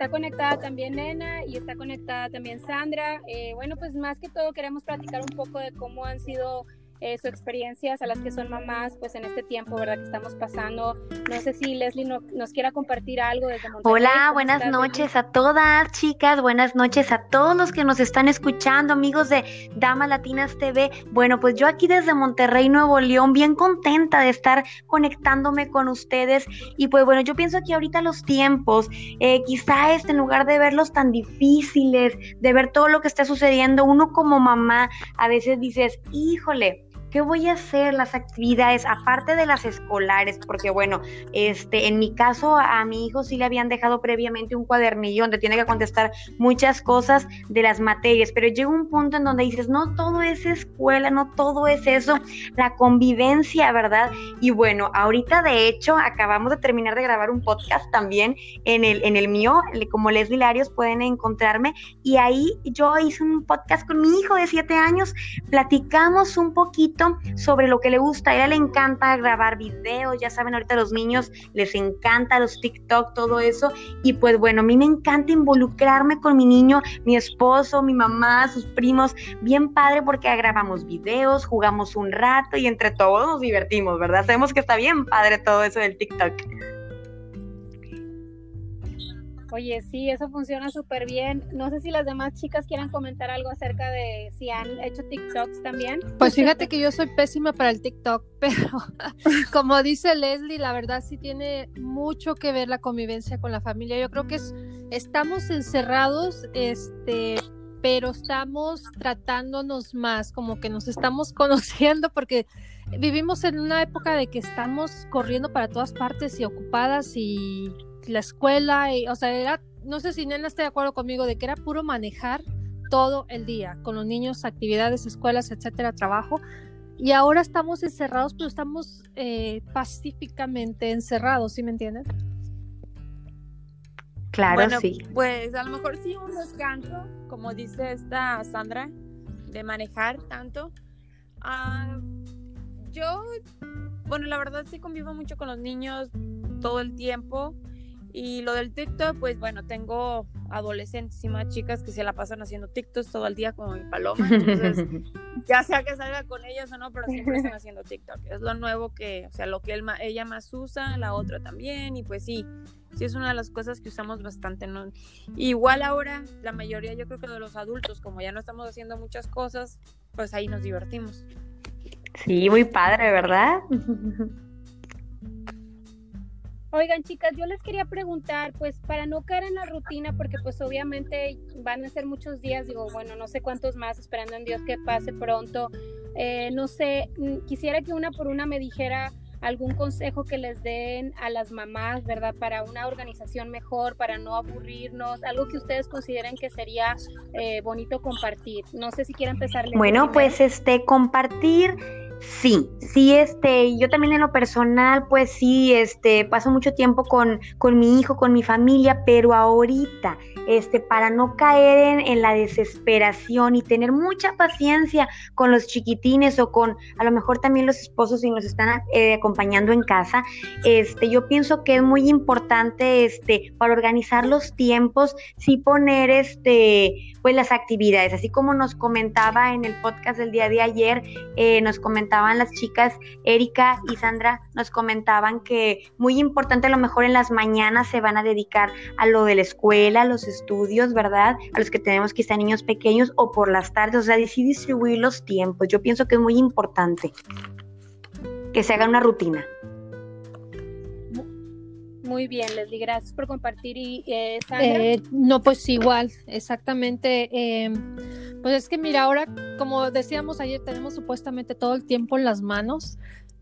está conectada también Nena y está conectada también Sandra. Eh, bueno, pues más que todo queremos platicar un poco de cómo han sido eh, sus experiencias a las que son mamás, pues en este tiempo, ¿verdad? Que estamos pasando. No sé si Leslie nos quiera compartir algo desde Monterrey. Hola, buenas noches a todas, chicas. Buenas noches a todos los que nos están escuchando, amigos de Dama Latinas TV. Bueno, pues yo aquí desde Monterrey, Nuevo León, bien contenta de estar conectándome con ustedes. Y pues bueno, yo pienso que ahorita los tiempos, eh, quizá este, en lugar de verlos tan difíciles, de ver todo lo que está sucediendo, uno como mamá a veces dices, híjole, ¿Qué voy a hacer? Las actividades, aparte de las escolares, porque bueno, este, en mi caso a mi hijo sí le habían dejado previamente un cuadernillo donde tiene que contestar muchas cosas de las materias, pero llega un punto en donde dices, no todo es escuela, no todo es eso, la convivencia, ¿verdad? Y bueno, ahorita de hecho acabamos de terminar de grabar un podcast también en el, en el mío, como Les Hilarios pueden encontrarme, y ahí yo hice un podcast con mi hijo de siete años, platicamos un poquito sobre lo que le gusta. A ella le encanta grabar videos, ya saben, ahorita los niños les encanta los TikTok, todo eso. Y pues bueno, a mí me encanta involucrarme con mi niño, mi esposo, mi mamá, sus primos. Bien padre porque grabamos videos, jugamos un rato y entre todos nos divertimos, ¿verdad? Sabemos que está bien padre todo eso del TikTok. Oye, sí, eso funciona súper bien. No sé si las demás chicas quieran comentar algo acerca de si han hecho TikToks también. Pues fíjate que yo soy pésima para el TikTok, pero como dice Leslie, la verdad sí tiene mucho que ver la convivencia con la familia. Yo creo que es, estamos encerrados, este, pero estamos tratándonos más, como que nos estamos conociendo porque vivimos en una época de que estamos corriendo para todas partes y ocupadas y la escuela, y, o sea, era, no sé si Nena está de acuerdo conmigo de que era puro manejar todo el día con los niños, actividades, escuelas, etcétera, trabajo. Y ahora estamos encerrados, pero estamos eh, pacíficamente encerrados, ¿sí me entiendes? Claro, sí. Pues a lo mejor sí un descanso, como dice esta Sandra, de manejar tanto. Ah, yo, bueno, la verdad sí convivo mucho con los niños todo el tiempo. Y lo del TikTok, pues bueno, tengo adolescentes y más chicas que se la pasan haciendo TikToks todo el día como mi paloma. Entonces, ya sea que salga con ellos o no, pero siempre están haciendo TikTok. Es lo nuevo que, o sea, lo que él, ella más usa, la otra también. Y pues sí, sí es una de las cosas que usamos bastante. ¿no? Igual ahora, la mayoría, yo creo que de los adultos, como ya no estamos haciendo muchas cosas, pues ahí nos divertimos. Sí, muy padre, ¿verdad? Oigan, chicas, yo les quería preguntar, pues para no caer en la rutina, porque pues obviamente van a ser muchos días, digo, bueno, no sé cuántos más, esperando en Dios que pase pronto. Eh, no sé, mm, quisiera que una por una me dijera algún consejo que les den a las mamás, ¿verdad? Para una organización mejor, para no aburrirnos, algo que ustedes consideren que sería eh, bonito compartir. No sé si quieren empezar. Bueno, pues este, compartir Sí, sí, este, yo también en lo personal, pues sí, este, paso mucho tiempo con, con mi hijo, con mi familia, pero ahorita, este, para no caer en, la desesperación y tener mucha paciencia con los chiquitines o con a lo mejor también los esposos si nos están eh, acompañando en casa, este, yo pienso que es muy importante, este, para organizar los tiempos, sí poner, este, pues las actividades, así como nos comentaba en el podcast del día de ayer, eh, nos comentaban las chicas, Erika y Sandra, nos comentaban que muy importante a lo mejor en las mañanas se van a dedicar a lo de la escuela, a los estudios, ¿verdad? A los que tenemos quizá niños pequeños o por las tardes, o sea, sí distribuir los tiempos. Yo pienso que es muy importante que se haga una rutina. Muy bien, Leslie, gracias por compartir. Y eh, Sandra. Eh, no, pues igual, exactamente. Em, pues es que mira, ahora, como decíamos ayer, tenemos supuestamente todo el tiempo en las manos,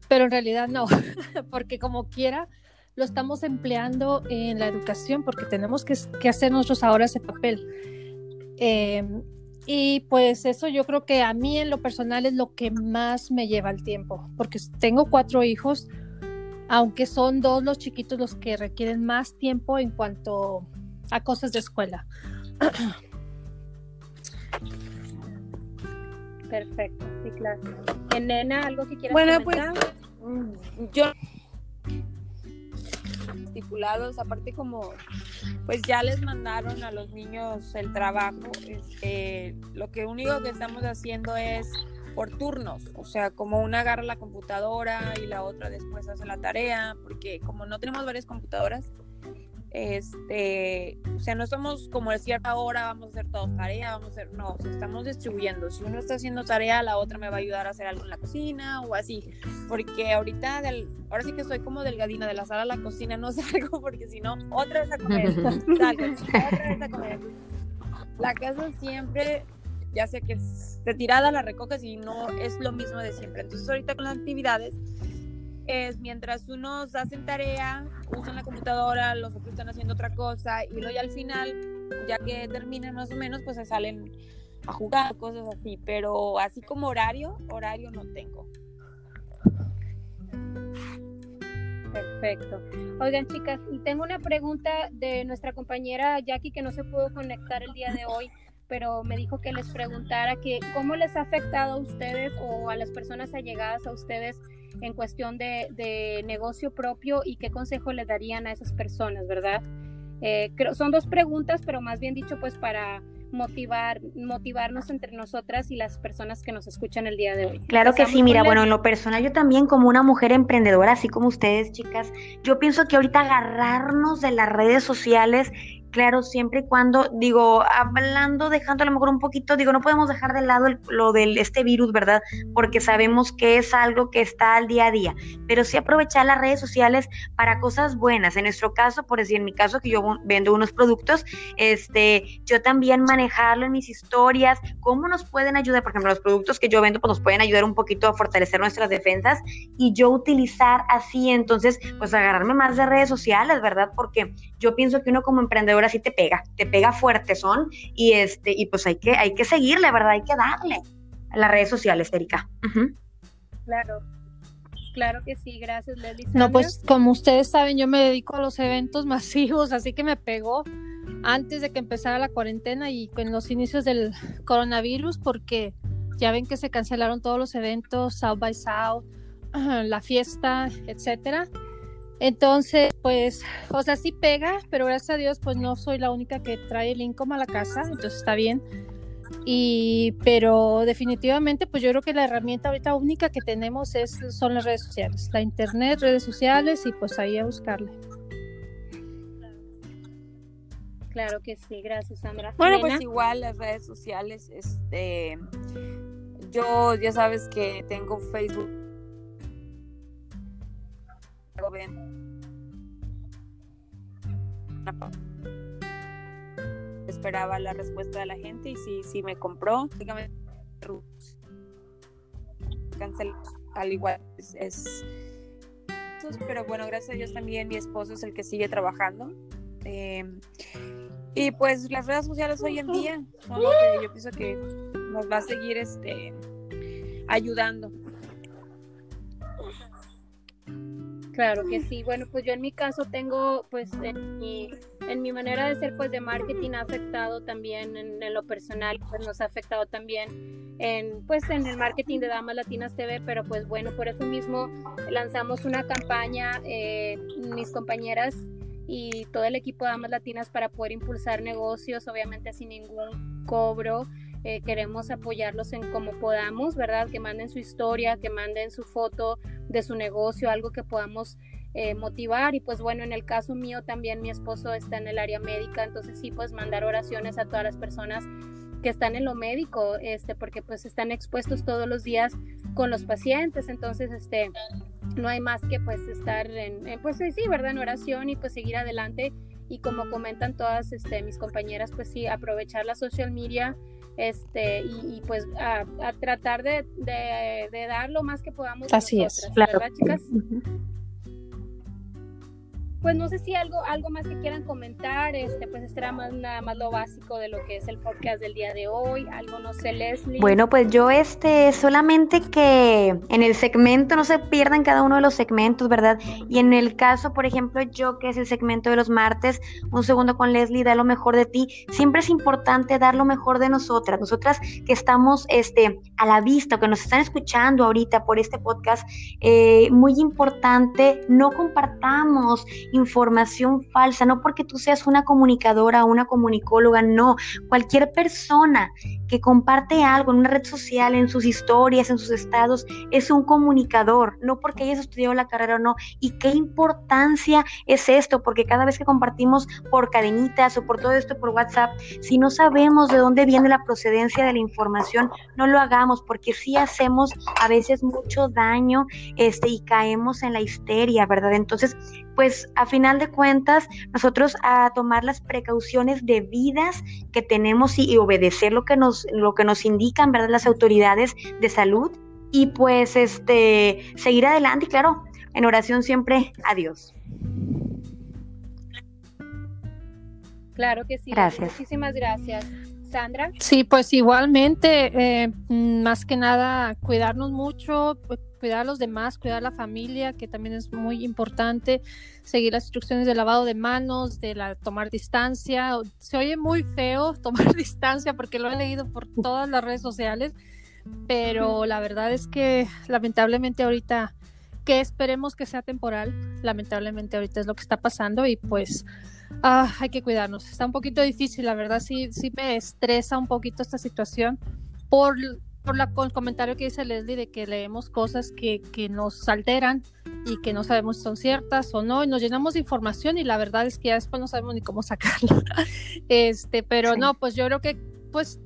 pero en realidad no, porque como quiera, lo estamos empleando en la educación, porque tenemos que, hacer nosotros ahora ese papel. Em, y pues eso yo creo que a mí en lo personal es lo que más me lleva el tiempo, porque tengo cuatro hijos aunque son dos los chiquitos los que requieren más tiempo en cuanto a cosas de escuela. Perfecto, sí, claro. ¿En nena algo que quieras Bueno, pues mm, yo estipulados, aparte como pues ya les mandaron a los niños el trabajo. Este, lo que único que estamos haciendo es por turnos, o sea, como una agarra la computadora y la otra después hace la tarea, porque como no tenemos varias computadoras, este, o sea, no estamos como a cierta hora, vamos a hacer todos tarea, vamos a hacer, no, o sea, estamos distribuyendo. Si uno está haciendo tarea, la otra me va a ayudar a hacer algo en la cocina o así, porque ahorita, del, ahora sí que soy como delgadina, de la sala a la cocina no salgo, porque si no, otra vez a comer, salgo, otra vez a comer. La casa siempre, ya sé que es de tirada, la recoges y no es lo mismo de siempre. Entonces ahorita con las actividades, es mientras unos hacen tarea, usan la computadora, los otros están haciendo otra cosa y luego ya al final, ya que terminan más o menos, pues se salen a jugar, cosas así, pero así como horario, horario no tengo. Perfecto. Oigan, chicas, y tengo una pregunta de nuestra compañera Jackie que no se pudo conectar el día de hoy, pero me dijo que les preguntara que cómo les ha afectado a ustedes o a las personas allegadas a ustedes en cuestión de, negocio propio y qué consejo le darían a esas personas, ¿verdad? Eh, creo, son dos preguntas, pero más bien dicho, pues para motivar, motivarnos entre nosotras y las personas que nos escuchan el día de hoy. Claro que sí, mira, bueno, en lo personal yo también como una mujer emprendedora, así como ustedes, chicas, yo pienso que ahorita agarrarnos de las redes sociales claro, siempre y cuando, digo, hablando, dejando a lo mejor un poquito, digo, no podemos dejar de lado lo del este virus, ¿verdad? Porque sabemos que es algo que está al día a día, pero sí aprovechar las redes sociales para cosas buenas. En nuestro caso, por decir, en mi caso, que yo vendo unos productos, este, yo también manejarlo en mis historias, cómo nos pueden ayudar, por ejemplo, los productos que yo vendo, pues nos pueden ayudar un poquito a fortalecer nuestras defensas y yo utilizar así, entonces, pues agarrarme más de redes sociales, ¿verdad? Porque yo pienso que uno como emprendedor ahora sí te pega, te pega fuerte son y este y pues hay que hay que seguirle, ¿verdad? Hay que darle a las redes sociales, Erika. Claro. Claro que sí, gracias Leslie. No, pues como ustedes saben, yo me dedico a los eventos masivos, así que me pegó antes de que empezara la cuarentena y en los inicios del coronavirus, porque ya ven que se cancelaron todos los eventos, South by South, la fiesta, etcétera. Entonces, pues, o sea, sí pega, pero gracias a Dios, pues no soy la única que trae el income a la casa, entonces está bien. Y, pero definitivamente, pues yo creo que la herramienta ahorita única que tenemos es, son las redes sociales, la internet, redes sociales y pues ahí a buscarle. Claro que sí, gracias Sandra. Bueno, pues igual las redes sociales, este, yo ya sabes que tengo Facebook Esperaba la respuesta de la gente y si sí, me compró. Canceló al igual es, pero bueno, gracias a Dios también mi esposo es el que sigue trabajando. Em, y pues las redes sociales hoy en día yo pienso que nos va a seguir este ayudando. Claro que sí. Bueno, pues yo en mi caso tengo, pues en mi, en mi manera de ser, pues de marketing ha afectado también en, lo personal, pues nos ha afectado también en, pues en el marketing de Damas Latinas TV, pero pues bueno, por eso mismo lanzamos una campaña, eh, mis compañeras y todo el equipo de Damas Latinas para poder impulsar negocios, obviamente sin ningún cobro. Eh, queremos apoyarlos en como podamos, ¿verdad? Que manden su historia, que manden su foto de su negocio, algo que podamos eh, motivar. Y pues bueno, en el caso mío también mi esposo está en el área médica, entonces sí, pues mandar oraciones a todas las personas que están en lo médico, este, porque pues están expuestos todos los días con los pacientes, entonces este, no hay más que pues estar en, pues sí, ¿verdad? En oración y pues seguir adelante y como comentan todas este, mis compañeras, pues sí, aprovechar la social media este y, pues a, tratar de, dar lo más que podamos. Así es, claro. chicas? Pues no sé si algo, algo más que quieran comentar, este, pues este era más nada más lo básico de lo que es el podcast del día de hoy, algo no sé, Leslie. Bueno, pues yo este, solamente que en el segmento no se pierdan cada uno de los segmentos, ¿verdad? Y en el caso, por ejemplo, yo que es el segmento de los martes, un segundo con Leslie, da lo mejor de ti, siempre es importante dar lo mejor de nosotras, nosotras que estamos este, a la vista, que nos están escuchando ahorita por este podcast, eh, muy importante, no compartamos información falsa, no porque tú seas una comunicadora o una comunicóloga, no, cualquier persona que comparte algo en una red social, en sus historias, en sus estados, es un comunicador, no porque hayas estudiado la carrera o no. ¿Y qué importancia es esto? Porque cada vez que compartimos por cadenitas o por todo esto por WhatsApp, si no sabemos de dónde viene la procedencia de la información, no lo hagamos, porque sí hacemos a veces mucho daño este, y caemos en la histeria, ¿verdad? Entonces, pues a final de cuentas, nosotros a tomar las precauciones debidas que tenemos y, y obedecer lo que nos lo que nos indican, ¿verdad? Las autoridades de salud y pues este seguir adelante y claro, en oración siempre a Dios. Claro que sí. Gracias. Muchísimas gracias. Sandra. Sí, pues igualmente, eh, más que nada, cuidarnos mucho, pues, cuidar a los demás, cuidar a la familia, que también es muy importante, seguir las instrucciones de lavado de manos, de la, tomar distancia. Se oye muy feo tomar distancia porque lo he leído por todas las redes sociales, pero la verdad es que lamentablemente ahorita, que esperemos que sea temporal, lamentablemente ahorita es lo que está pasando y pues... Ah, hay que cuidarnos. Está un poquito difícil, la verdad sí, sí me estresa un poquito esta situación por por la, el comentario que dice Leslie de que leemos cosas que, que, nos alteran y que no sabemos si son ciertas o no, y nos llenamos de información y la verdad es que ya después no sabemos ni cómo sacarla. este, pero sí. no, pues yo creo que pues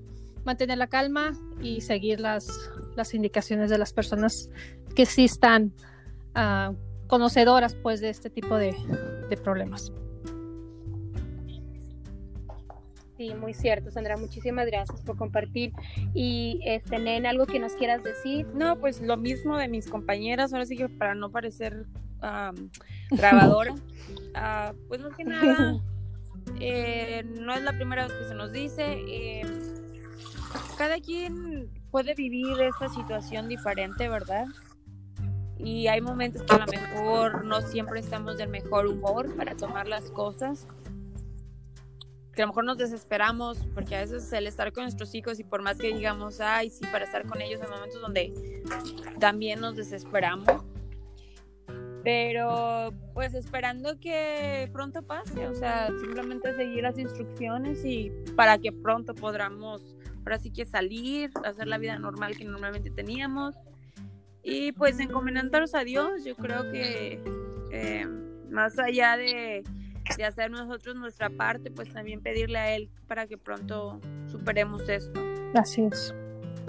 mantener la calma y seguir las, las indicaciones de las personas que sí están uh, conocedoras pues de este tipo de, de problemas. Sí, muy cierto, Sandra. Muchísimas gracias por compartir. Y, este, Nen, ¿algo que nos quieras decir? No, pues lo mismo de mis compañeras. Ahora sí que para no parecer um, grabadora, uh, pues más que nada, eh, no es la primera vez que se nos dice. Eh, cada quien puede vivir esta situación diferente, ¿verdad? Y hay momentos que a lo mejor no siempre estamos del mejor humor para tomar las cosas que a lo mejor nos desesperamos, porque a veces el estar con nuestros hijos y por más que digamos, ay, sí, para estar con ellos en momentos donde también nos desesperamos, pero pues esperando que pronto pase, o sea, simplemente seguir las instrucciones y para que pronto podamos, ahora sí que salir, hacer la vida normal que normalmente teníamos. Y pues encomendarnos a Dios, yo creo que eh, más allá de de hacer nosotros nuestra parte, pues también pedirle a Él para que pronto superemos esto. Así es.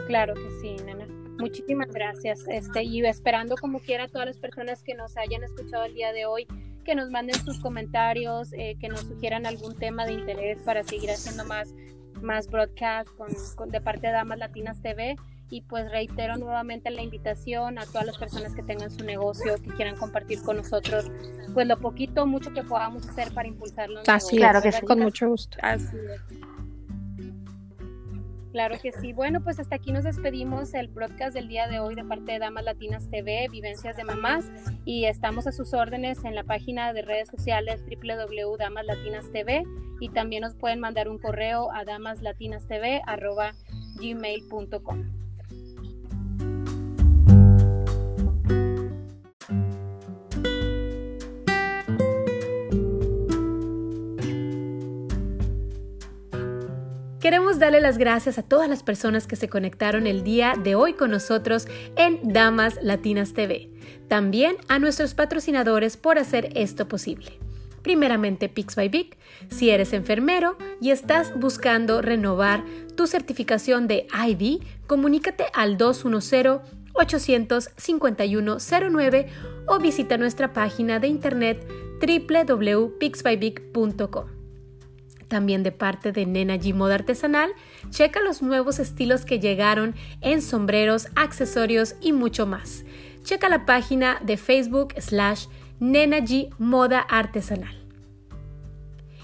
Claro que sí, nena. Muchísimas gracias. Este, y esperando como quiera a todas las personas que nos hayan escuchado el día de hoy, que nos manden sus comentarios, eh, que nos sugieran algún tema de interés para seguir haciendo más, más broadcast con, con, de parte de Damas Latinas TV y pues reitero nuevamente la invitación a todas las personas que tengan su negocio, que quieran compartir con nosotros, pues lo poquito, mucho que podamos hacer para impulsarlo. Así claro que sí, con mucho gusto. Así es. Claro que sí. Bueno, pues hasta aquí nos despedimos el broadcast del día de hoy de parte de Damas Latinas TV, Vivencias de Mamás, y estamos a sus órdenes en la página de redes sociales www.damaslatinas TV y también nos pueden mandar un correo a damaslatinastv@gmail.com. darle las gracias a todas las personas que se conectaron el día de hoy con nosotros en Damas Latinas TV. También a nuestros patrocinadores por hacer esto posible. Primeramente Pix by Big. Si eres enfermero y estás buscando renovar tu certificación de ID, comunícate al 210 85109 o visita nuestra página de internet www.pixbybig.com también de parte de Nena G Moda Artesanal, checa los nuevos estilos que llegaron en sombreros, accesorios y mucho más. Checa la página de Facebook slash Nena G Moda Artesanal.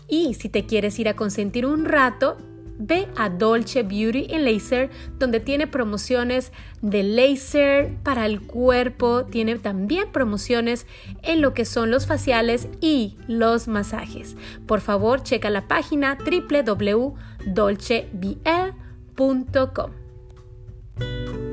Y si te quieres ir a consentir un rato, ve a Dolce Beauty en Laser, donde tiene promociones de laser para el cuerpo, tiene también promociones en lo que son los faciales y los masajes. Por favor, checa la página www.dolcebl.com.